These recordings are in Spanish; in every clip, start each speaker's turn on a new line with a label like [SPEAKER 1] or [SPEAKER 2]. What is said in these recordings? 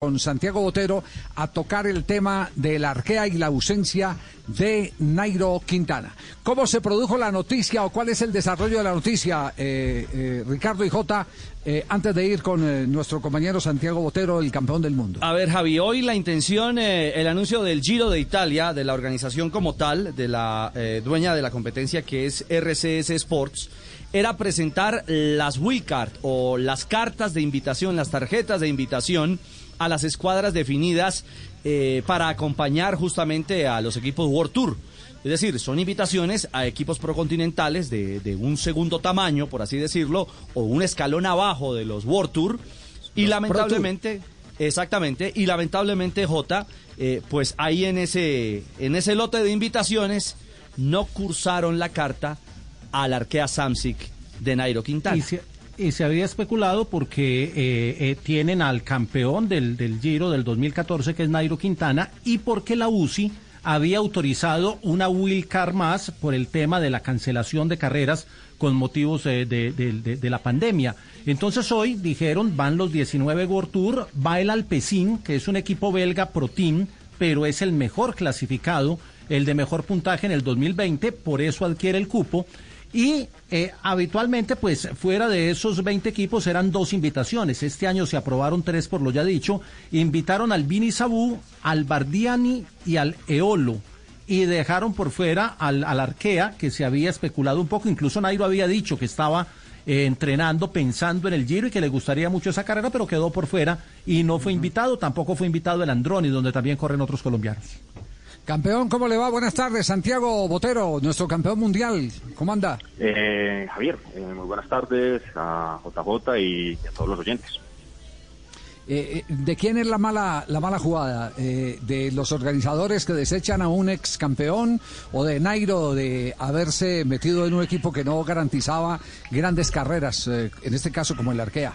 [SPEAKER 1] con Santiago Botero a tocar el tema del arquea y la ausencia de Nairo Quintana. ¿Cómo se produjo la noticia o cuál es el desarrollo de la noticia, eh, eh, Ricardo y Jota, eh, antes de ir con eh, nuestro compañero Santiago Botero, el campeón del mundo?
[SPEAKER 2] A ver, Javi, hoy la intención, el anuncio del Giro de Italia, de la organización como tal, de la dueña de la competencia que es RCS Sports, era presentar las wildcard o las cartas de invitación, las tarjetas de invitación a las escuadras definidas eh, para acompañar justamente a los equipos World Tour. Es decir, son invitaciones a equipos procontinentales de, de un segundo tamaño, por así decirlo, o un escalón abajo de los World Tour. Y
[SPEAKER 1] Los
[SPEAKER 2] lamentablemente, exactamente, y lamentablemente, J, eh, pues ahí en ese, en ese lote de invitaciones no cursaron la carta al arquea Samsic de Nairo Quintana.
[SPEAKER 3] Y y se había especulado porque eh, eh, tienen al campeón del, del Giro del 2014, que es Nairo Quintana, y porque la UCI había autorizado una wildcard más por el tema de la cancelación de carreras con motivos eh, de- de la pandemia. Entonces hoy dijeron, van los 19 World Tour, va el Alpecin, que es un equipo belga pro team, pero es el mejor clasificado, el de mejor puntaje en el 2020, por eso adquiere el cupo. Y eh, habitualmente, pues fuera de esos 20 equipos eran dos invitaciones. Este año se aprobaron tres, por lo ya dicho. Invitaron al Vini Sabú, al Bardiani y al Eolo. Y dejaron por fuera al, al Arkea, que se había especulado un poco. Incluso Nairo había dicho que estaba eh, entrenando, pensando en el Giro y que le gustaría mucho esa carrera, pero quedó por fuera y no fue invitado. Tampoco fue invitado el Androni, donde también corren otros colombianos.
[SPEAKER 1] Campeón, ¿cómo le va? Buenas tardes, Santiago Botero, nuestro campeón mundial. ¿Cómo anda?
[SPEAKER 4] Eh, Javier, eh, muy buenas tardes a JJ y a todos los oyentes.
[SPEAKER 1] Eh, eh, ¿De quién es la mala, la mala jugada? Eh, ¿De los organizadores que desechan a un ex campeón o de Nairo de haberse metido en un equipo que no garantizaba grandes carreras, en este caso como el Arkea?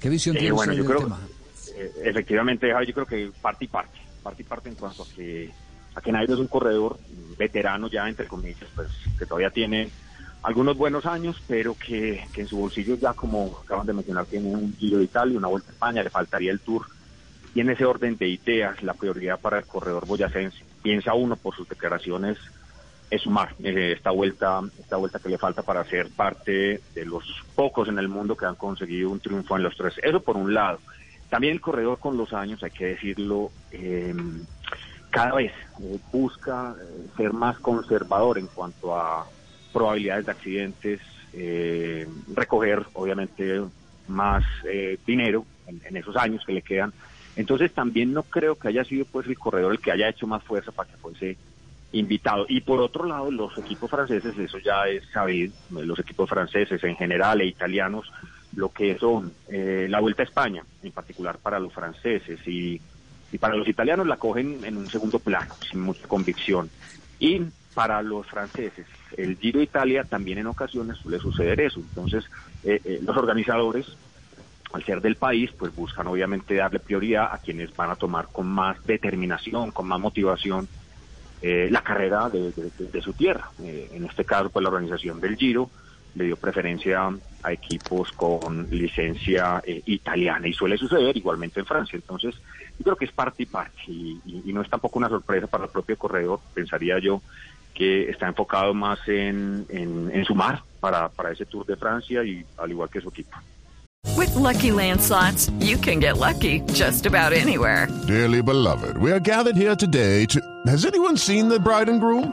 [SPEAKER 1] ¿Qué visión tiene
[SPEAKER 4] bueno,
[SPEAKER 1] usted
[SPEAKER 4] yo
[SPEAKER 1] del
[SPEAKER 4] creo,
[SPEAKER 1] tema?
[SPEAKER 4] eh, efectivamente, Javi, yo creo que parte y parte, parte y parte en cuanto a que, a que Nairo es un corredor veterano ya, entre comillas, pues que todavía tiene algunos buenos años, pero que, que en su bolsillo ya, como acaban de mencionar, tiene un Giro de Italia, una Vuelta a España, le faltaría el Tour. Y en ese orden de ideas, la prioridad para el corredor boyacense, piensa uno por sus declaraciones, es sumar eh, esta vuelta esta vuelta que le falta para ser parte de los pocos en el mundo que han conseguido un triunfo en los tres. Eso por un lado. También el corredor con los años, hay que decirlo, eh, cada vez eh, busca eh, ser más conservador en cuanto a probabilidades de accidentes, eh, recoger obviamente más eh, dinero en, esos años que le quedan. Entonces también no creo que haya sido pues el corredor el que haya hecho más fuerza para que fuese invitado. Y por otro lado, los equipos franceses, eso ya es sabido, los equipos franceses en general e italianos, lo que son eh, la Vuelta a España, en particular para los franceses y, y para los italianos la cogen en un segundo plano, sin mucha convicción. Y para los franceses, el Giro Italia también en ocasiones suele suceder eso. Entonces, eh, eh, los organizadores, al ser del país, pues buscan obviamente darle prioridad a quienes van a tomar con más determinación, con más motivación eh, la carrera de- de su tierra. Eh, en este caso, pues la organización del Giro le dio preferencia a equipos con licencia eh, italiana y suele suceder igualmente en Francia. Entonces, yo creo que es parte y parte y, y- y no es tampoco una sorpresa para el propio corredor, pensaría yo que está enfocado más en, en, en sumar para, para ese Tour de Francia y al igual que su equipo.
[SPEAKER 5] With Lucky Land slots, you can get lucky just about anywhere.
[SPEAKER 6] Dearly beloved, we are gathered here today to. Has anyone seen the bride and groom?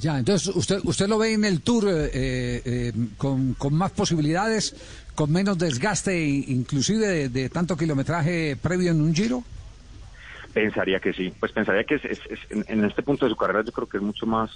[SPEAKER 1] Ya, entonces usted usted lo ve en el Tour eh, eh, con, con más posibilidades, con menos desgaste, inclusive de, tanto kilometraje previo en un Giro.
[SPEAKER 4] Pensaría que sí, pues pensaría que es, en, este punto de su carrera yo creo que es mucho más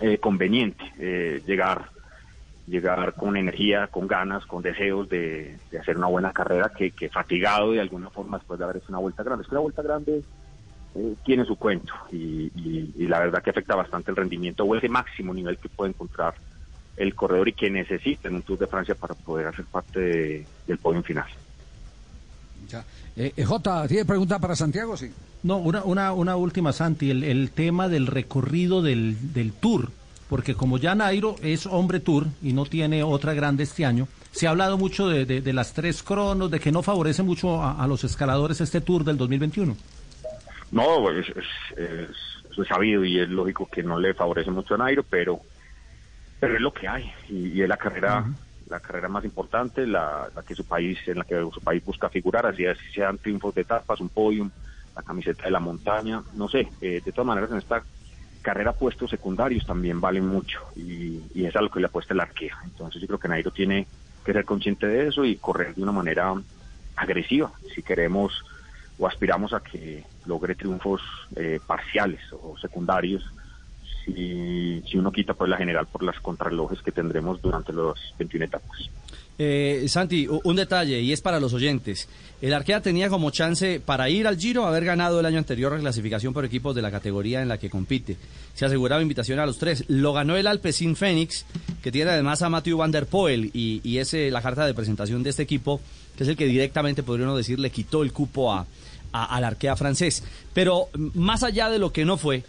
[SPEAKER 4] eh, conveniente eh, llegar llegar con energía, con ganas, con deseos de, de hacer una buena carrera que, que fatigado de alguna forma después de haber hecho una vuelta grande. Es que una vuelta grande eh, tiene su cuento y, y, la verdad que afecta bastante el rendimiento o ese máximo nivel que puede encontrar el corredor y que necesita en un Tour de Francia para poder hacer parte del podio final.
[SPEAKER 1] Ya. Eh, eh, J, ¿tiene pregunta para Santiago? Sí.
[SPEAKER 3] No, una, una, una última, Santi, el, el tema del recorrido del, del Tour, porque como ya Nairo es hombre Tour y no tiene otra grande este año, se ha hablado mucho de, de, las tres cronos, de que no favorece mucho a, los escaladores este Tour del 2021.
[SPEAKER 4] No, es, es, es, sabido y es lógico que no le favorece mucho a Nairo, pero, pero es lo que hay. Y, es la carrera la carrera más importante, la, que su país, en la que su país busca figurar, así, así sean triunfos de etapas, un podium, la camiseta de la montaña, no sé, eh, de todas maneras en esta carrera puestos secundarios también valen mucho y, es algo que le apuesta el arquea. Entonces yo creo que Nairo tiene que ser consciente de eso y correr de una manera agresiva. Si queremos o aspiramos a que logre triunfos eh, parciales o secundarios si, si uno quita pues la general por las contrarrelojes que tendremos durante las 21 etapas.
[SPEAKER 2] Eh, Santi, un detalle y es para los oyentes. El Arkea tenía como chance para ir al Giro haber ganado el año anterior la clasificación por equipos de la categoría en la que compite. Se aseguraba invitación a los tres. Lo ganó el Alpecin Phoenix, que tiene además a Matthew Van der Poel y, es eh, la carta de presentación de este equipo, que es el que directamente, podría uno decir, le quitó el cupo a, al Arkea francés. Pero más allá de lo que no fue,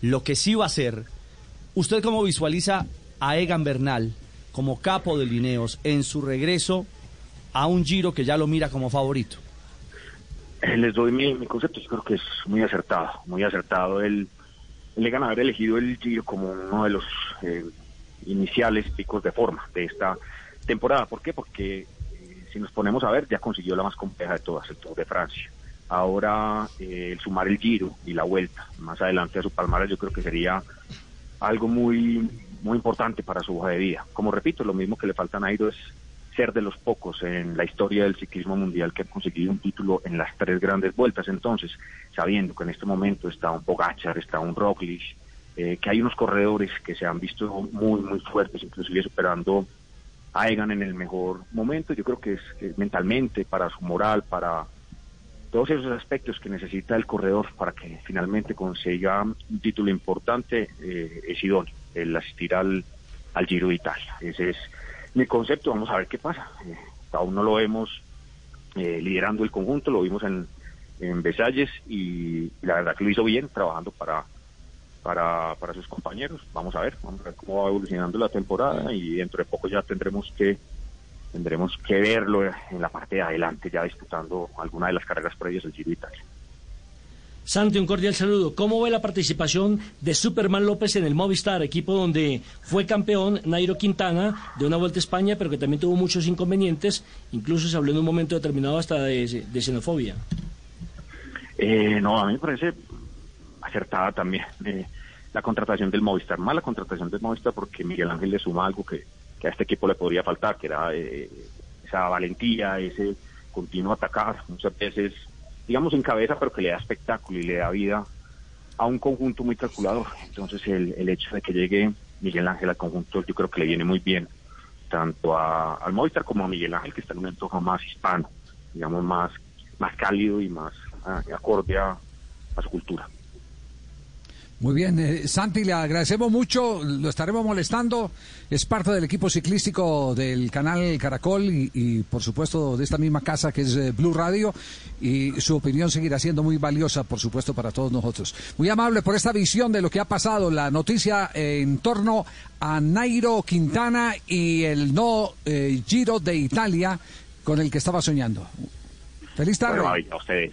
[SPEAKER 2] lo que sí va a ser, ¿usted cómo visualiza a Egan Bernal como capo de Lineos en su regreso a un Giro que ya lo mira como favorito?
[SPEAKER 4] Eh, les doy mi, concepto, yo creo que es muy acertado, muy acertado el, el haber elegido el Giro como uno de los eh, iniciales picos de forma de esta temporada. ¿Por qué? Porque eh, si nos ponemos a ver, ya consiguió la más compleja de todas, el Tour de Francia ahora eh, el sumar el giro y la vuelta más adelante a su palmarés yo creo que sería algo muy muy importante para su hoja de vida. Como repito, lo mismo que le falta a Nairo es ser de los pocos en la historia del ciclismo mundial que ha conseguido un título en las tres grandes vueltas. Entonces, sabiendo que en este momento está un Pogachar, está un Roglic, eh, que hay unos corredores que se han visto muy, muy fuertes, inclusive superando a Egan en el mejor momento, yo creo que es mentalmente, para su moral, para todos esos aspectos que necesita el corredor para que finalmente consiga un título importante eh, es idóneo, el asistir al, al Giro de Italia. Ese es mi concepto, vamos a ver qué pasa. Eh, aún no lo vemos eh, liderando el conjunto, lo vimos en, en Besalles y, la verdad que lo hizo bien trabajando para, para, para sus compañeros. Vamos a ver, vamos a ver cómo va evolucionando la temporada y dentro de poco ya tendremos que tendremos que verlo en la parte de adelante, ya disputando alguna de las carreras previas del Giro Italia.
[SPEAKER 7] Santi, un cordial saludo. ¿Cómo ve la participación de Superman López en el Movistar, equipo donde fue campeón Nairo Quintana de una Vuelta a España, pero que también tuvo muchos inconvenientes? Incluso se habló en un momento determinado hasta de, xenofobia.
[SPEAKER 4] Eh, no, a mí me parece acertada también eh, la contratación del Movistar. Mala contratación del Movistar porque Miguel Ángel le suma algo que que a este equipo le podría faltar, que era eh, esa valentía, ese continuo atacar, muchas veces, digamos, en cabeza, pero que le da espectáculo y le da vida a un conjunto muy calculador. Entonces, el, hecho de que llegue Miguel Ángel al conjunto, yo creo que le viene muy bien, tanto a, al Movistar como a Miguel Ángel, que está en un entorno más hispano, digamos, más, más cálido y más ah, acorde a su cultura.
[SPEAKER 1] Muy bien, eh, Santi, le agradecemos mucho, lo estaremos molestando, es parte del equipo ciclístico del canal Caracol y, por supuesto de esta misma casa que es eh, Blue Radio y su opinión seguirá siendo muy valiosa, por supuesto, para todos nosotros. Muy amable por esta visión de lo que ha pasado, la noticia en torno a Nairo Quintana y el no eh, Giro de Italia con el que estaba soñando. Feliz tarde.
[SPEAKER 4] a ustedes.